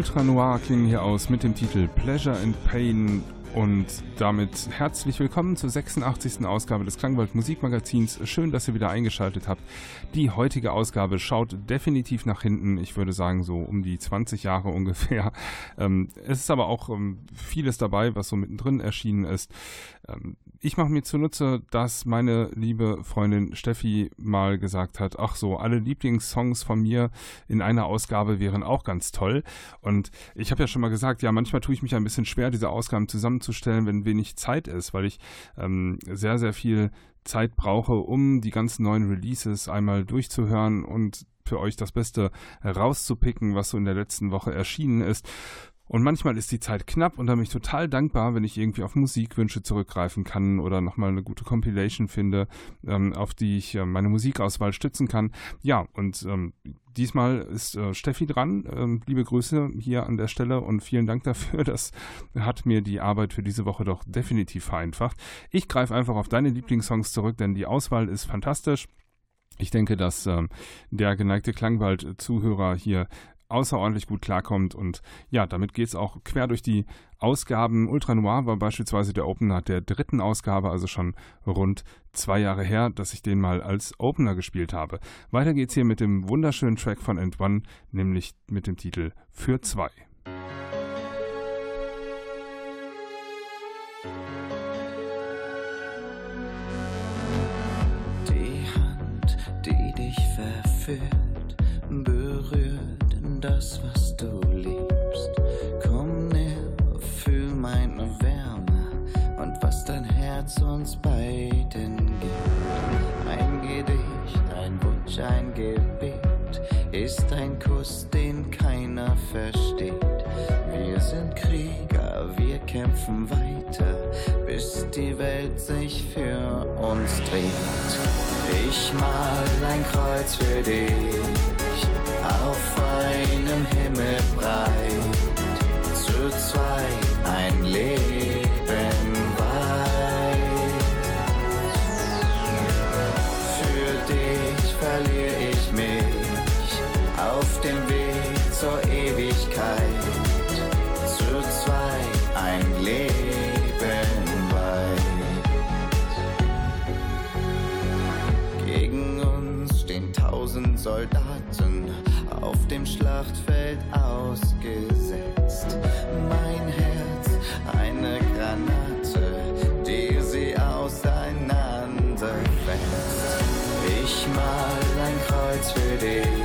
Ultra Noir klingen hier aus mit dem Titel Pleasure and Pain und damit herzlich willkommen zur 86. Ausgabe des Klangwald Musikmagazins. Schön, dass ihr wieder eingeschaltet habt. Die heutige Ausgabe schaut definitiv nach hinten. Ich würde sagen, so um die 20 Jahre ungefähr. Ähm, es ist aber auch ähm, vieles dabei, was so mittendrin erschienen ist. Ich mache mir zunutze, dass meine liebe Freundin Steffi mal gesagt hat, ach so, alle Lieblingssongs von mir in einer Ausgabe wären auch ganz toll. Und ich habe ja schon mal gesagt, ja, manchmal tue ich mich ein bisschen schwer, diese Ausgaben zusammenzustellen, wenn wenig Zeit ist, weil ich ähm, sehr, sehr viel Zeit brauche, um die ganzen neuen Releases einmal durchzuhören und für euch das Beste rauszupicken, was so in der letzten Woche erschienen ist. Und manchmal ist die Zeit knapp und da bin ich total dankbar, wenn ich irgendwie auf Musikwünsche zurückgreifen kann oder nochmal eine gute Compilation finde, ähm, auf die ich äh, meine Musikauswahl stützen kann. Ja, und ähm, diesmal ist äh, Steffi dran. Ähm, liebe Grüße hier an der Stelle und vielen Dank dafür. Das hat mir die Arbeit für diese Woche doch definitiv vereinfacht. Ich greife einfach auf deine Lieblingssongs zurück, denn die Auswahl ist fantastisch. Ich denke, dass ähm, der geneigte Klangwald-Zuhörer hier außerordentlich gut klarkommt. Und ja, damit geht es auch quer durch die Ausgaben. Ultra Noir war beispielsweise der Opener der dritten Ausgabe, also schon rund zwei Jahre her, dass ich den mal als Opener gespielt habe. Weiter geht's hier mit dem wunderschönen Track von End One, nämlich mit dem Titel Für zwei. Die Hand, die dich verführt, alles, was du liebst. Komm näher, fühl meine Wärme und was dein Herz uns beiden gibt. Ein Gedicht, ein Wunsch, ein Gebet ist ein Kuss, den keiner versteht. Wir sind Krieger, wir kämpfen weiter, bis die Welt sich für uns dreht. Ich mal ein Kreuz für dich auf einem Himmel breit, zu zwei ein Leben weit. Für dich verliere ich mich auf dem Weg zur Ewigkeit, zu zweit ein Leben weit. Gegen uns stehen tausend Soldaten auf dem Schlachtfeld ausgesetzt. Mein Herz, eine Granate, die sie auseinanderfällt. Ich mal ein Kreuz für dich.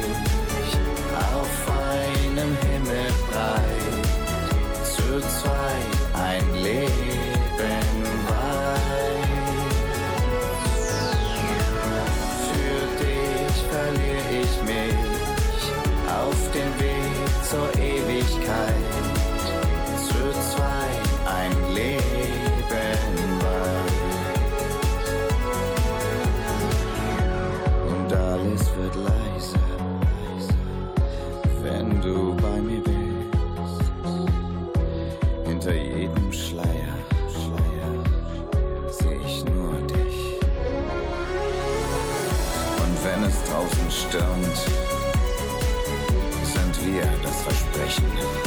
International.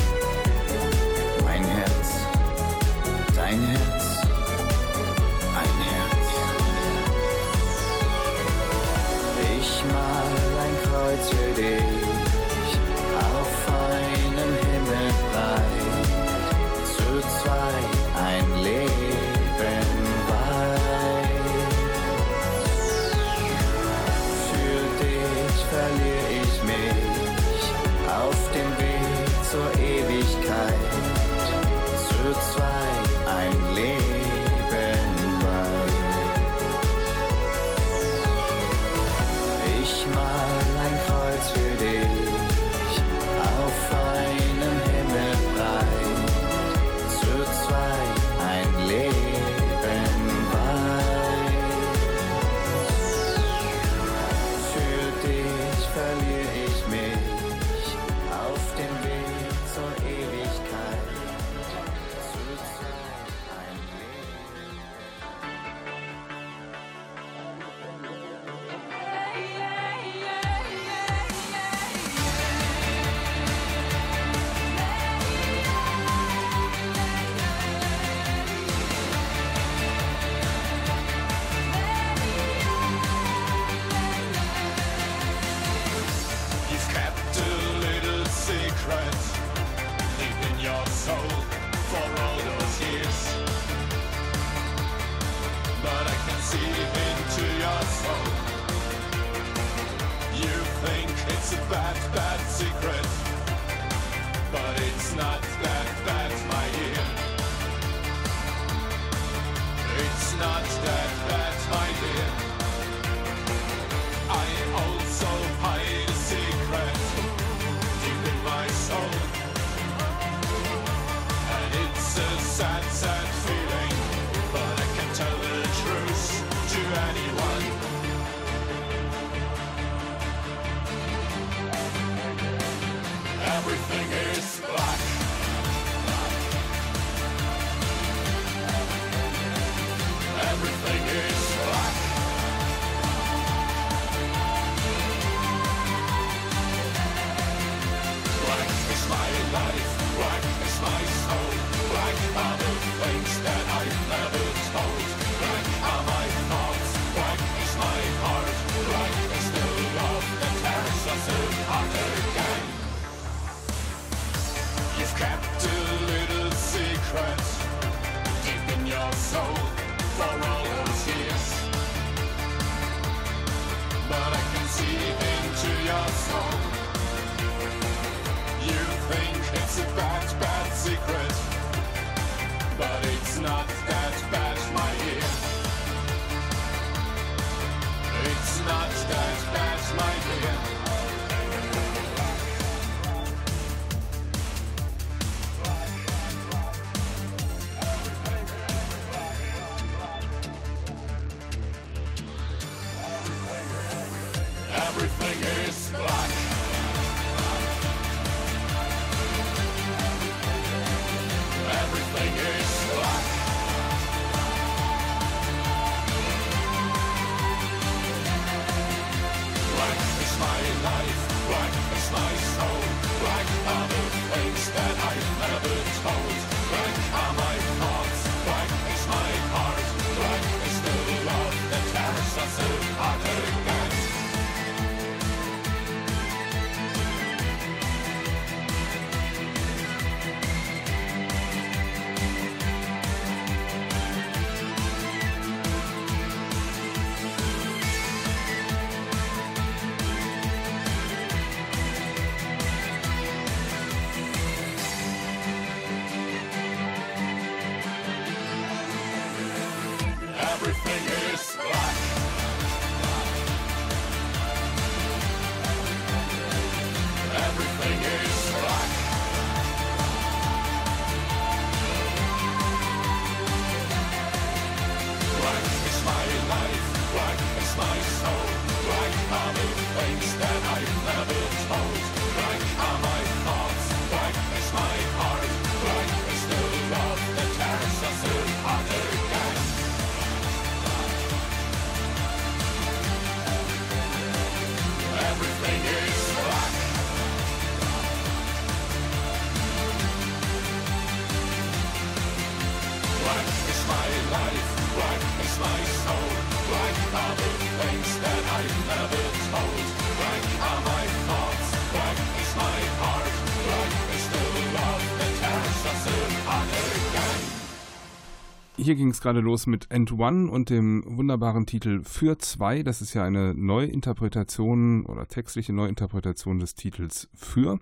Hier ging es gerade los mit End One und dem wunderbaren Titel Für zwei. Das ist ja eine Neuinterpretation oder textliche Neuinterpretation des Titels Für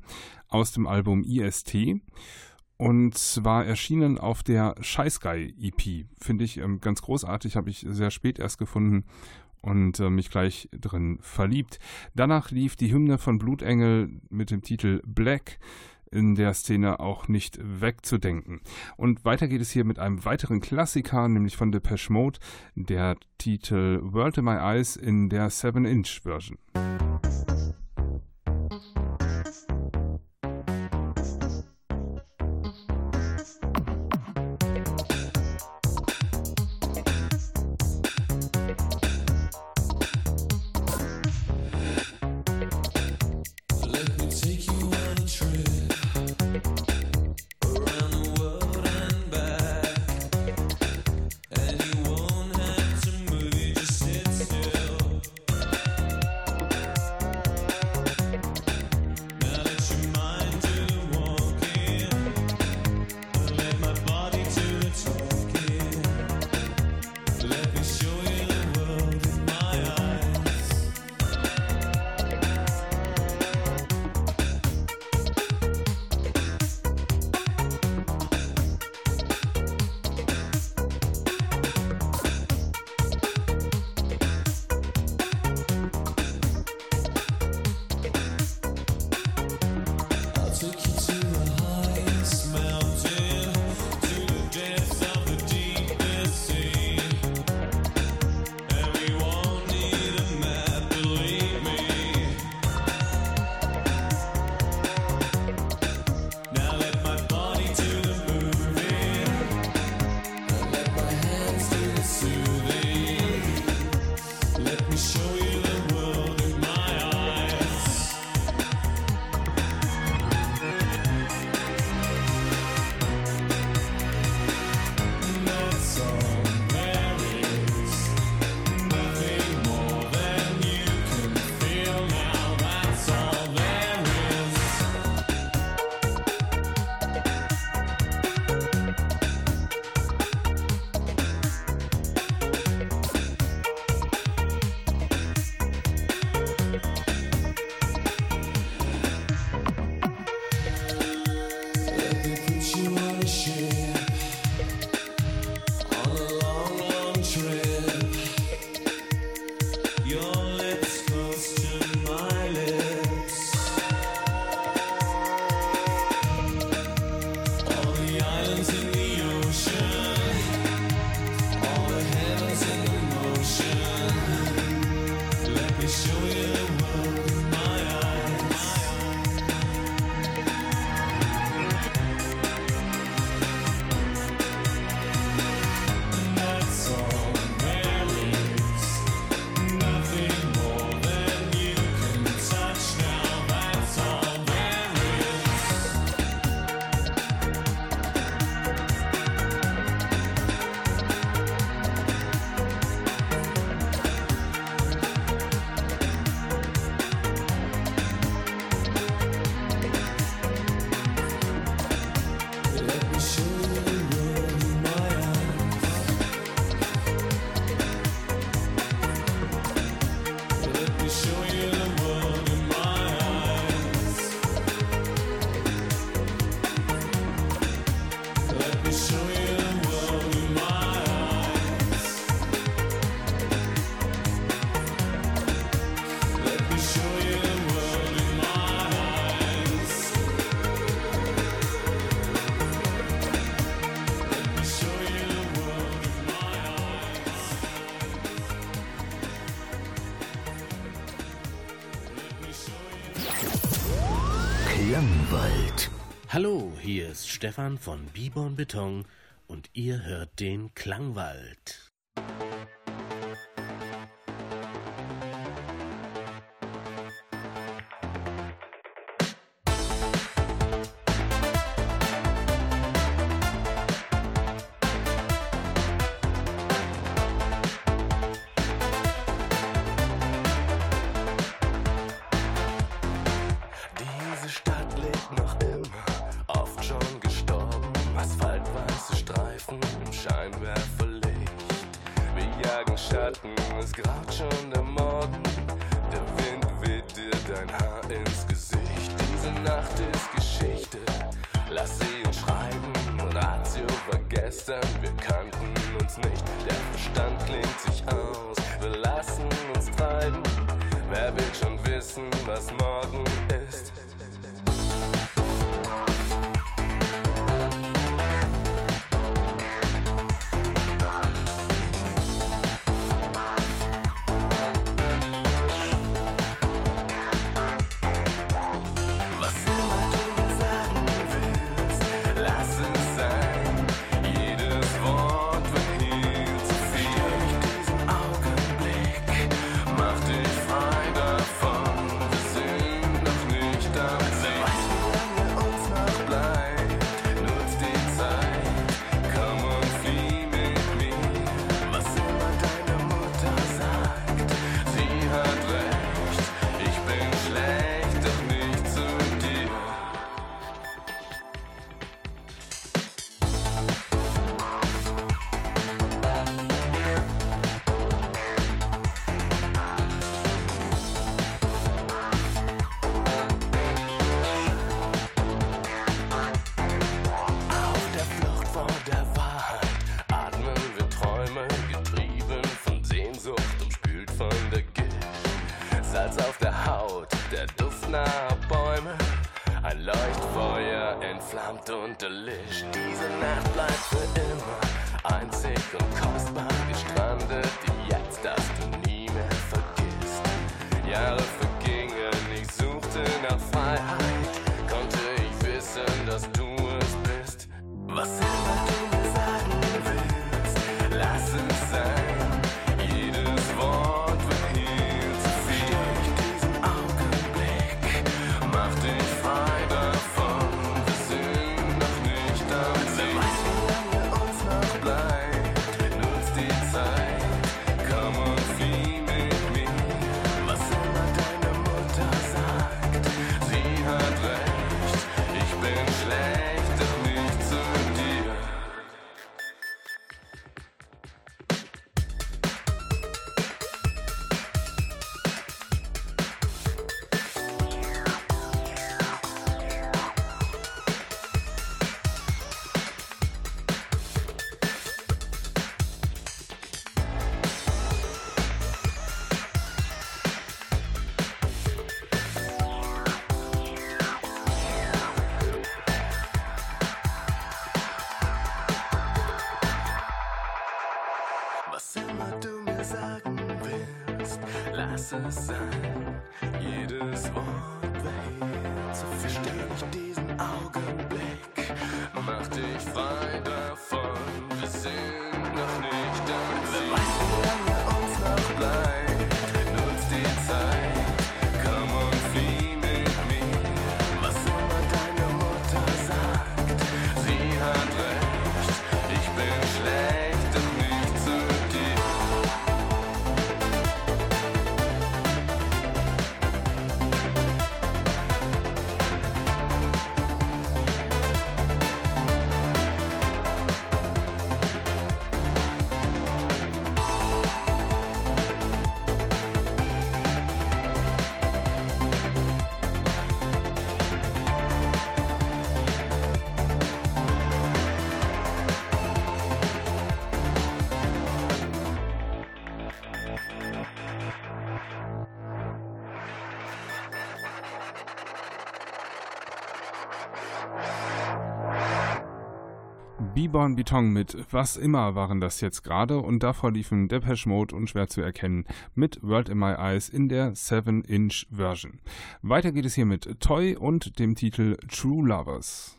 aus dem Album IST. Und zwar erschienen auf der Scheißguy EP. Finde ich ähm, ganz großartig, habe ich sehr spät erst gefunden und äh, mich gleich drin verliebt. Danach lief die Hymne von Blutengel mit dem Titel Black in der Szene auch nicht wegzudenken. Und weiter geht es hier mit einem weiteren Klassiker, nämlich von Depeche Mode, der Titel World in My Eyes in der 7-Inch-Version. Stefan von Bibon Beton und ihr hört den Klangwald. entflammt und erlischt. Diese Nacht bleibt für immer einzig und kostbar gestrandet. Die Gibon Beton mit Was immer waren das jetzt gerade und davor liefen Depeche Mode und schwer zu erkennen mit World in My Eyes in der 7-Inch Version. Weiter geht es hier mit Toy und dem Titel True Lovers.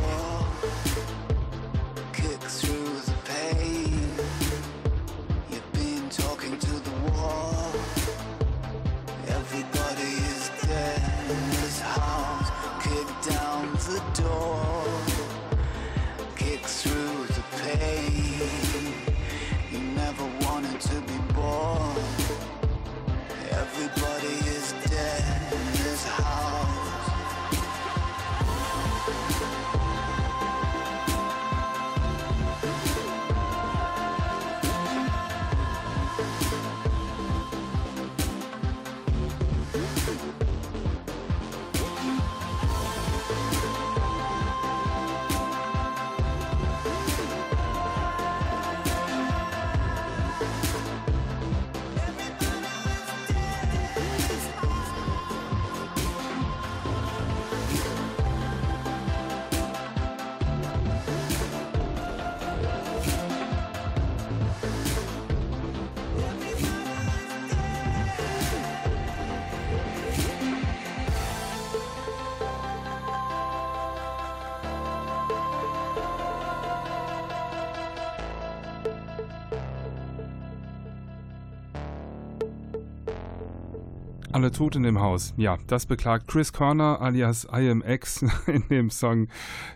you. Alle tot in dem Haus. Ja, das beklagt Chris Corner alias IMX in dem Song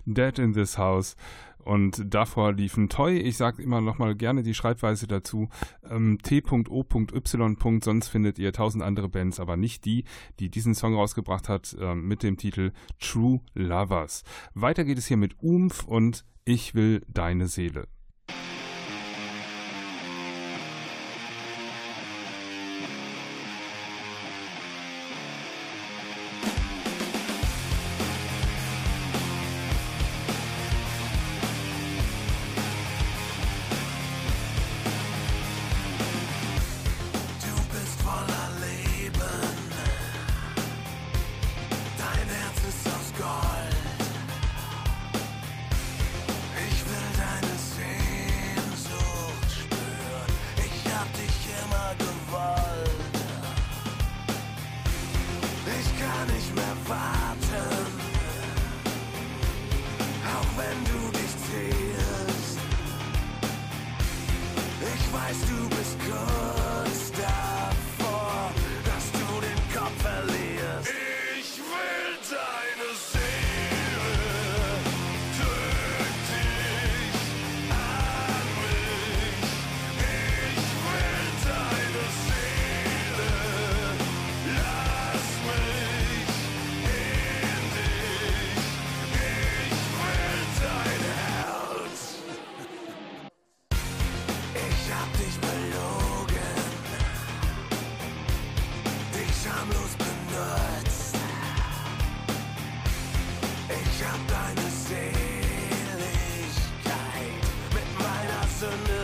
Dead in This House. Und davor liefen Toy, ich sage immer noch mal gerne die Schreibweise dazu, ähm, t.o.y. Sonst findet ihr tausend andere Bands, aber nicht die, die diesen Song rausgebracht hat ähm, mit dem Titel True Lovers. Weiter geht es hier mit Umf und Ich will deine Seele.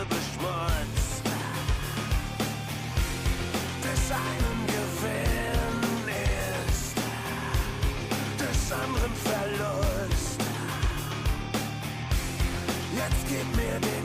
Beschmutzt. Des einen Gewinn ist, des anderen Verlust. Jetzt gib mir den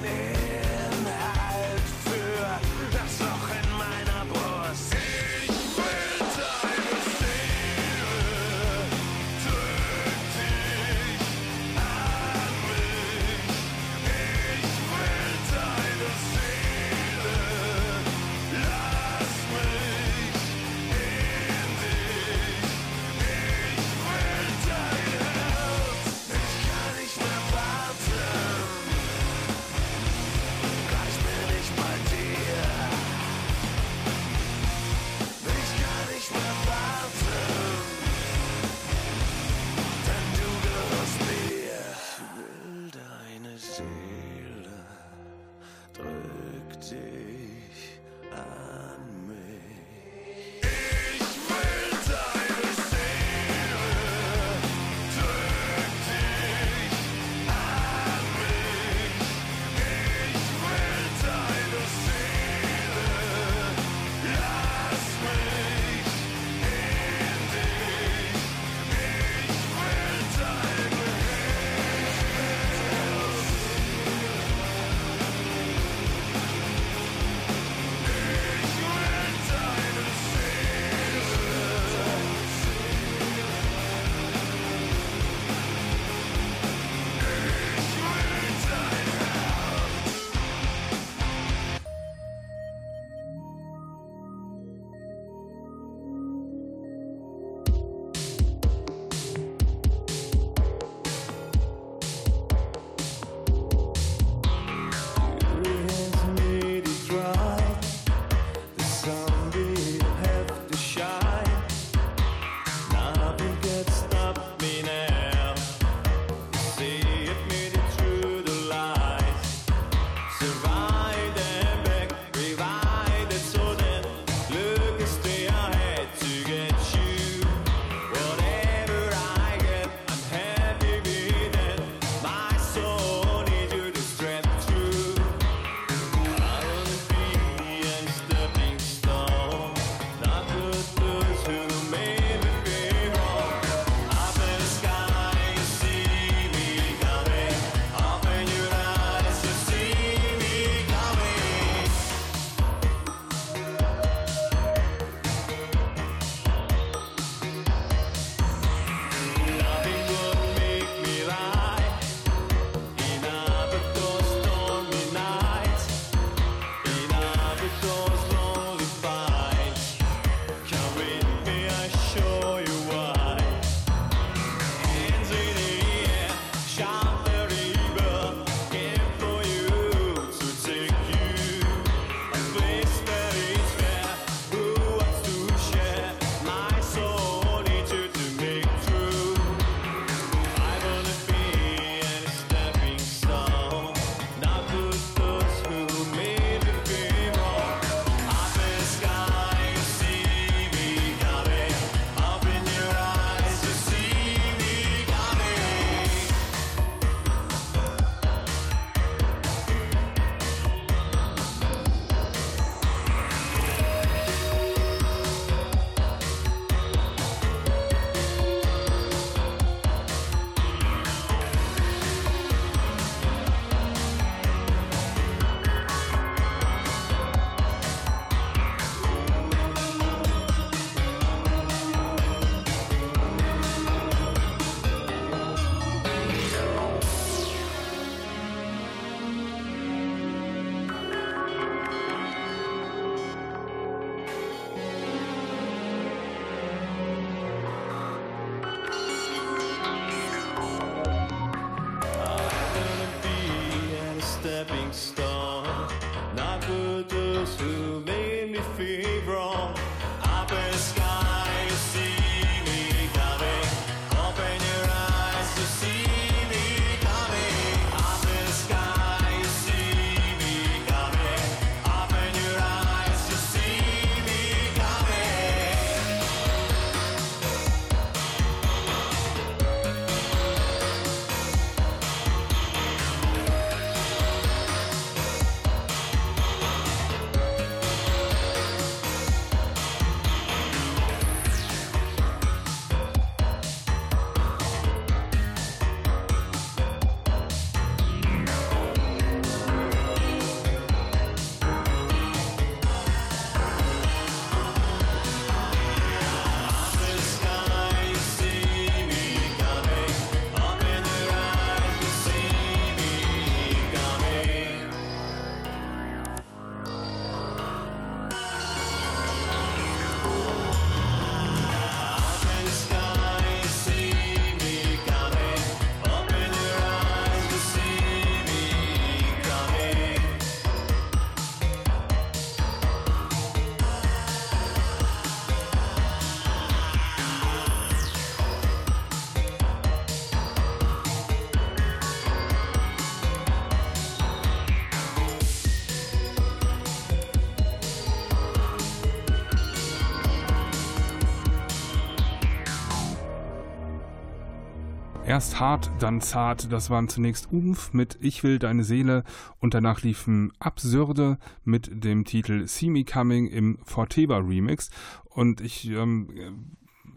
Erst hart, dann zart. Das waren zunächst Umf mit Ich will deine Seele und danach liefen Absurde mit dem Titel See Me Coming im Forteva Remix. Und ich ähm,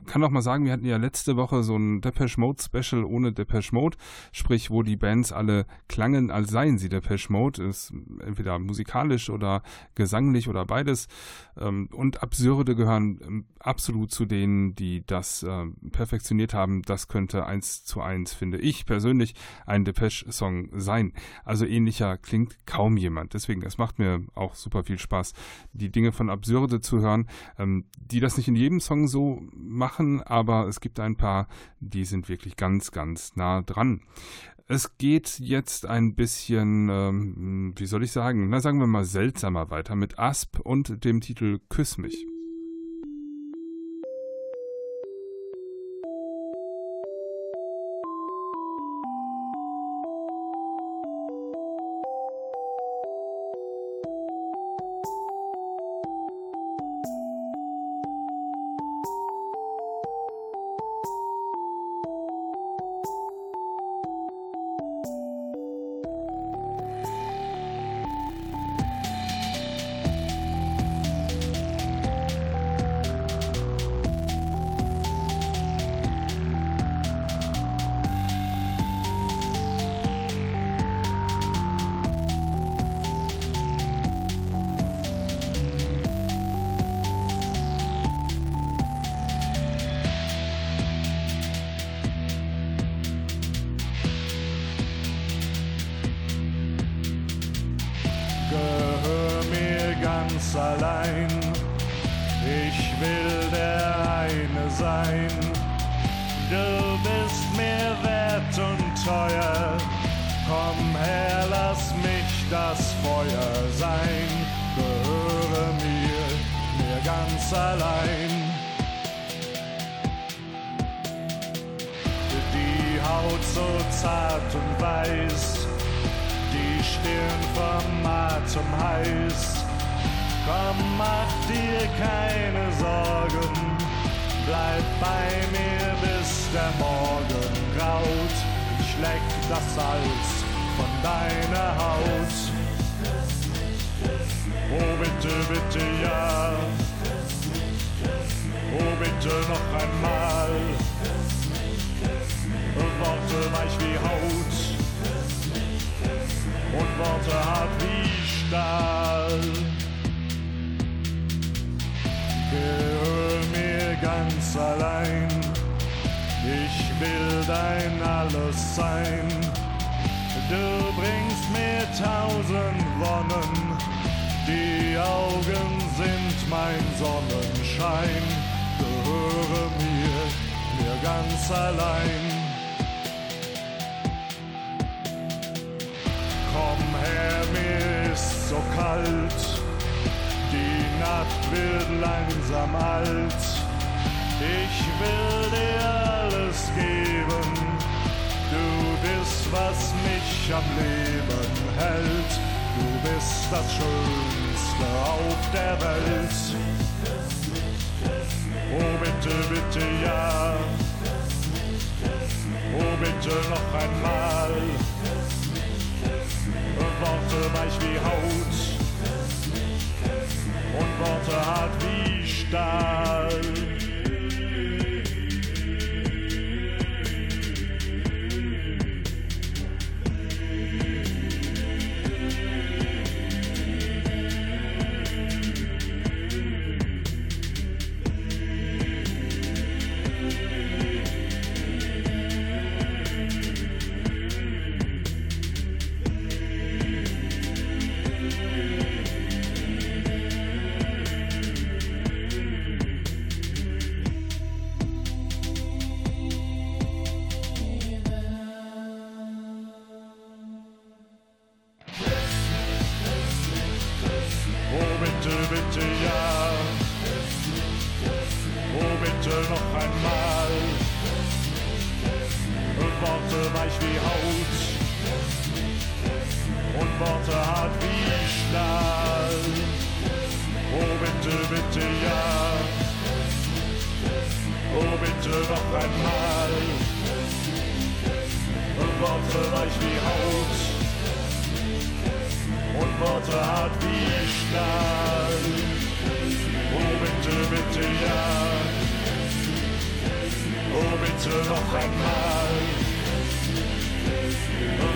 kann auch mal sagen, wir hatten ja letzte Woche so ein Depeche Mode Special ohne Depeche Mode, sprich, wo die Bands alle klangen, als seien sie Depeche Mode, ist entweder musikalisch oder gesanglich oder beides. Ähm, und Absurde gehören ähm, absolut zu denen, die das ähm, perfektioniert haben. Das könnte eins zu eins, finde ich persönlich, ein Depeche-Song sein. Also ähnlicher klingt kaum jemand. Deswegen, es macht mir auch super viel Spaß, die Dinge von Absurde zu hören, die das nicht in jedem Song so machen machen, aber es gibt ein paar, die sind wirklich ganz, ganz nah dran. Es geht jetzt ein bisschen, ähm, wie soll ich sagen, na sagen wir mal seltsamer weiter mit Asp und dem Titel Küss mich. ganz allein. Komm her, mir ist so kalt, die Nacht wird langsam alt. Ich will dir alles geben, du bist, was mich am Leben hält. Du bist das Schönste auf der Welt. Oh bitte, bitte ja. Oh, bitte noch einmal. Küss mich, küss mich. Worte weich wie Haut. Küss mich, und Worte hart wie Stahl. Art wie Oh bitte, bitte ja. Oh bitte noch einmal.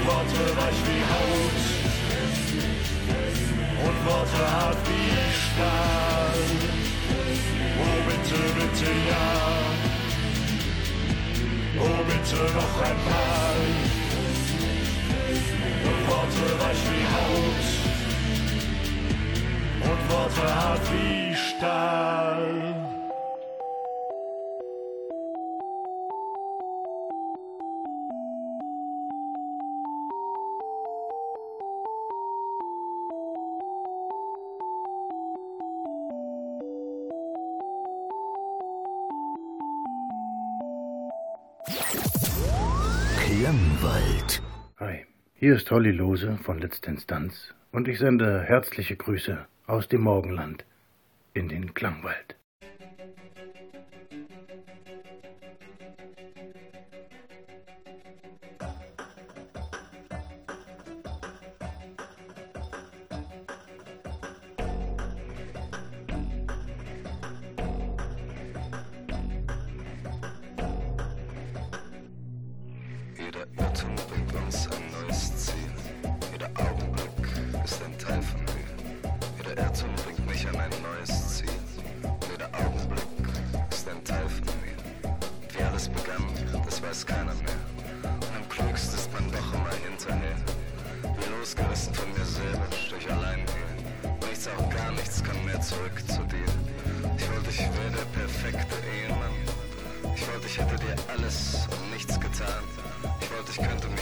Worte weich wie Haut. Und Worte hart wie Stahl. Oh bitte, bitte ja. Oh bitte noch einmal. Worte weich wie Haut und Worte hart wie Stahl. Hier ist Holly Lose von Letzte Instanz und ich sende herzliche Grüße aus dem Morgenland in den Klangwald. alles und nichts getan. Ich wollte, ich könnte mir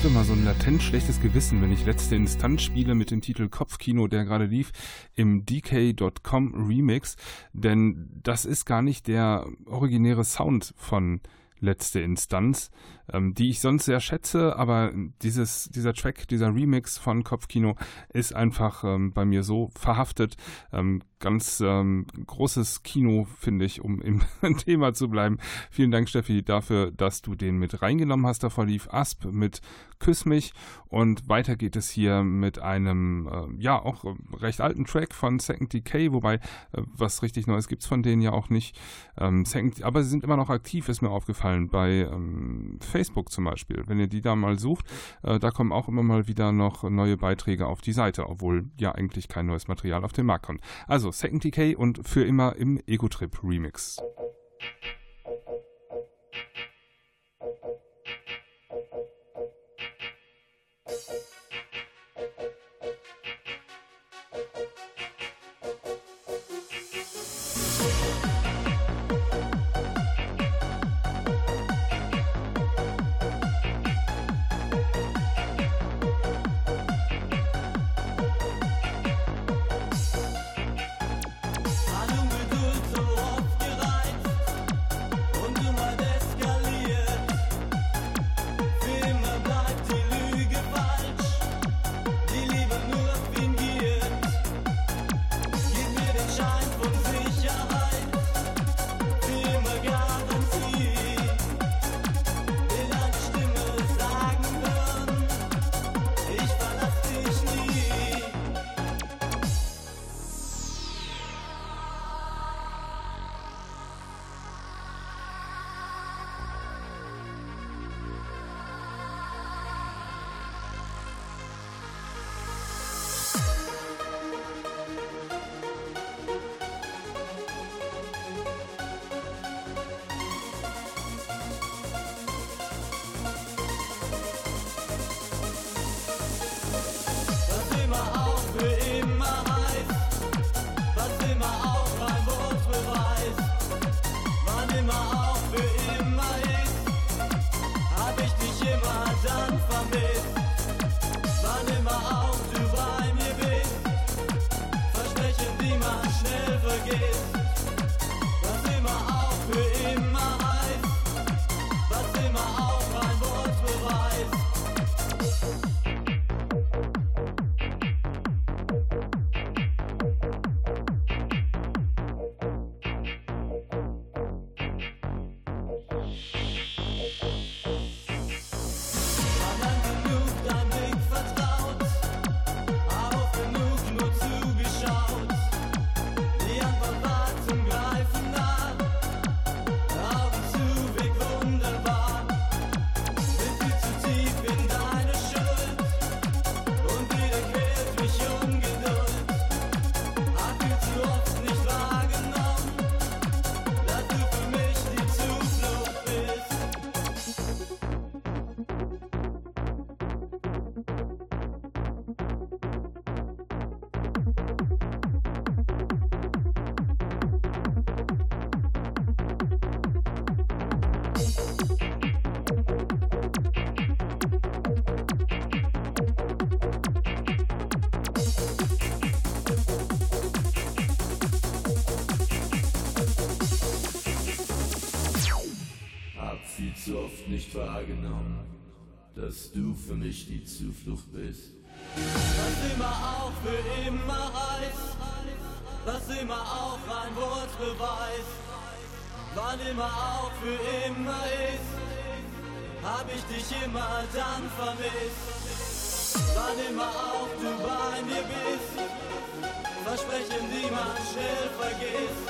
habe immer so ein latent schlechtes Gewissen, wenn ich letzte Instanz spiele mit dem Titel Kopfkino, der gerade lief, im DK.com Remix, denn das ist gar nicht der originäre Sound von letzte Instanz, ähm, die ich sonst sehr schätze, aber dieses, dieser Track, dieser Remix von Kopfkino ist einfach ähm, bei mir so verhaftet. Ähm, ganz ähm, großes Kino, finde ich, um im Thema zu bleiben. Vielen Dank, Steffi, dafür, dass du den mit reingenommen hast. Davor lief Asp mit Küss mich und weiter geht es hier mit einem, äh, ja, auch recht alten Track von Second Decay, wobei äh, was richtig Neues gibt es von denen ja auch nicht. Ähm, Second, aber sie sind immer noch aktiv, ist mir aufgefallen, bei ähm, Facebook zum Beispiel. Wenn ihr die da mal sucht, äh, da kommen auch immer mal wieder noch neue Beiträge auf die Seite, obwohl ja eigentlich kein neues Material auf den Markt kommt. Also Second Decay und für immer im Ego-Trip Remix. Wahrgenommen, dass du für mich die Zuflucht bist. Was immer auch für immer heißt, was immer auch ein Wort beweist, wann immer auch für immer ist, hab ich dich immer dann vermisst. Wann immer auch du bei mir bist, Versprechen, die schnell vergisst,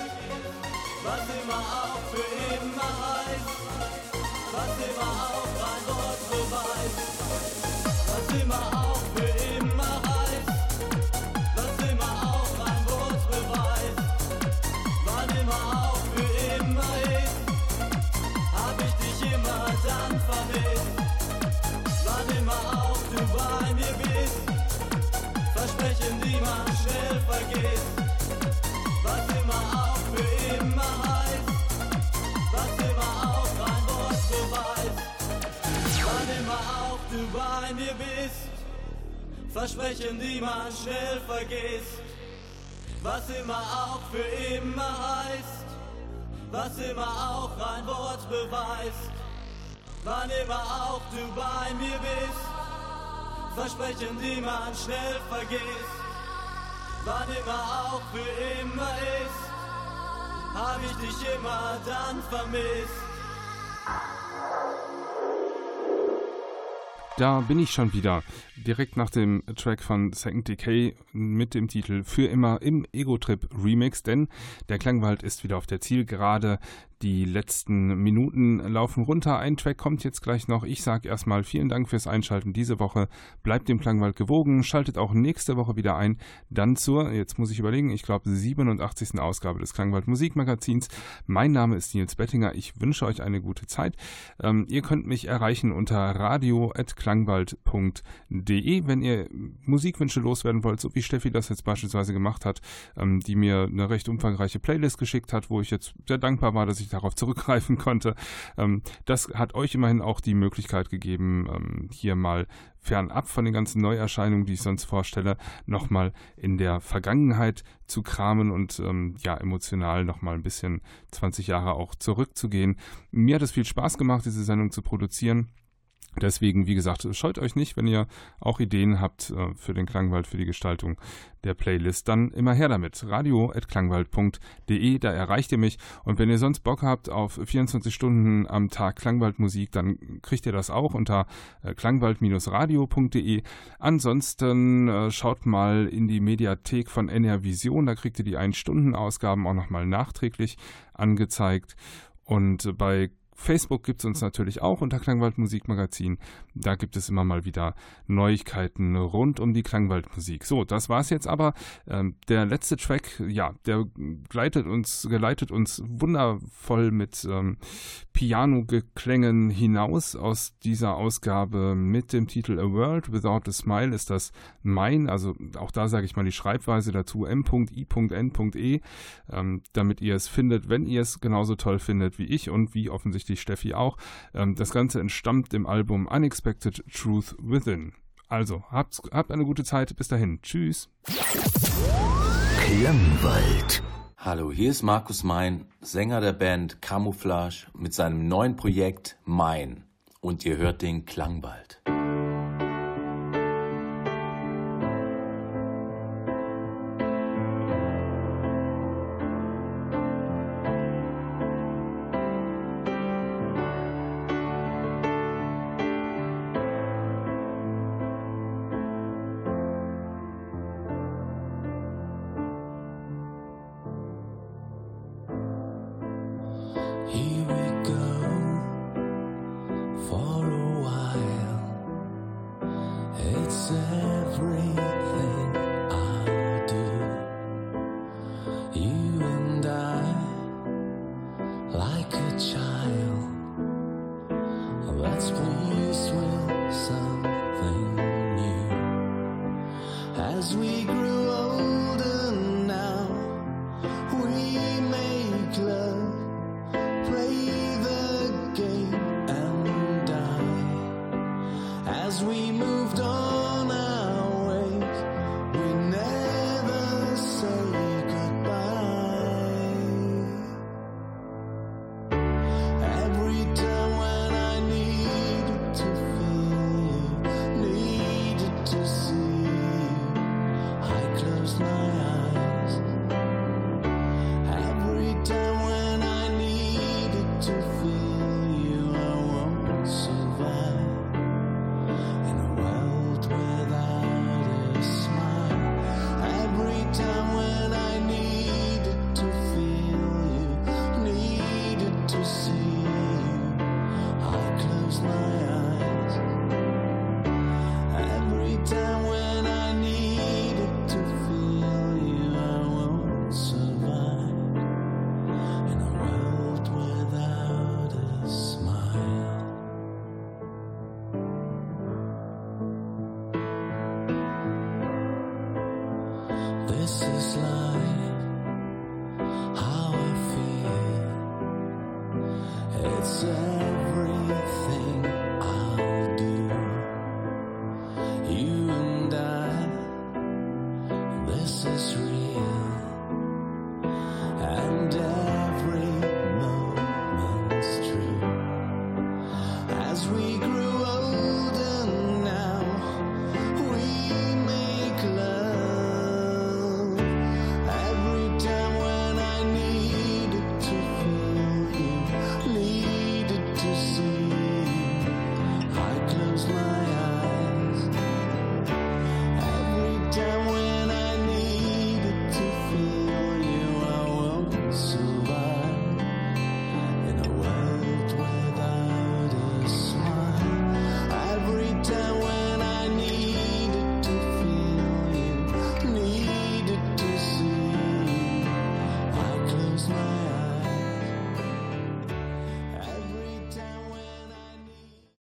was immer auch für immer heißt was immer auch Versprechen, die man schnell vergisst. Was immer auch für immer heißt. Was immer auch ein Wort beweist. Wann immer auch du bei mir bist. Versprechen, die man schnell vergisst. Wann immer auch für immer ist. Hab ich dich immer dann vermisst. Da bin ich schon wieder. Direkt nach dem Track von Second Decay mit dem Titel Für immer im Ego-Trip Remix, denn der Klangwald ist wieder auf der Zielgerade. Die letzten Minuten laufen runter. Ein Track kommt jetzt gleich noch. Ich sage erstmal vielen Dank fürs Einschalten diese Woche. Bleibt dem Klangwald gewogen. Schaltet auch nächste Woche wieder ein. Dann zur, jetzt muss ich überlegen, ich glaube 87. Ausgabe des Klangwald Musikmagazins. Mein Name ist Nils Bettinger. Ich wünsche euch eine gute Zeit. Ähm, ihr könnt mich erreichen unter radio.klangwald.de, wenn ihr Musikwünsche loswerden wollt, so wie Steffi das jetzt beispielsweise gemacht hat, ähm, die mir eine recht umfangreiche Playlist geschickt hat, wo ich jetzt sehr dankbar war, dass ich darauf zurückgreifen konnte. Ähm, das hat euch immerhin auch die Möglichkeit gegeben, ähm, hier mal fernab von den ganzen Neuerscheinungen, die ich sonst vorstelle, nochmal in der Vergangenheit zu kramen und ähm, ja, emotional nochmal ein bisschen 20 Jahre auch zurückzugehen. Mir hat es viel Spaß gemacht, diese Sendung zu produzieren. Deswegen, wie gesagt, scheut euch nicht, wenn ihr auch Ideen habt äh, für den Klangwald, für die Gestaltung der Playlist, dann immer her damit. radio.klangwald.de, da erreicht ihr mich. Und wenn ihr sonst Bock habt auf 24 Stunden am Tag Klangwaldmusik, dann kriegt ihr das auch unter äh, klangwald-radio.de. Ansonsten äh, schaut mal in die Mediathek von NR Vision, da kriegt ihr die 1-Stunden-Ausgaben auch nochmal nachträglich angezeigt. Und bei Facebook gibt es uns natürlich auch unter Klangwald Musikmagazin. Da gibt es immer mal wieder Neuigkeiten rund um die Klangwaldmusik. So, das war's jetzt aber. Ähm, der letzte Track, ja, der gleitet uns, geleitet uns wundervoll mit ähm, Piano-Geklängen hinaus aus dieser Ausgabe mit dem Titel A World Without a Smile ist das mein, also auch da sage ich mal die Schreibweise dazu, m.i.n.e, ähm, damit ihr es findet, wenn ihr es genauso toll findet wie ich und wie offensichtlich Steffi auch. Ähm, das Ganze entstammt dem Album Unexpected Truth Within. Also, habt, habt eine gute Zeit. Bis dahin. Tschüss. Klangwald. Hallo, hier ist Markus Mein, Sänger der Band Camouflage mit seinem neuen Projekt Mein. Und ihr hört den Klangwald.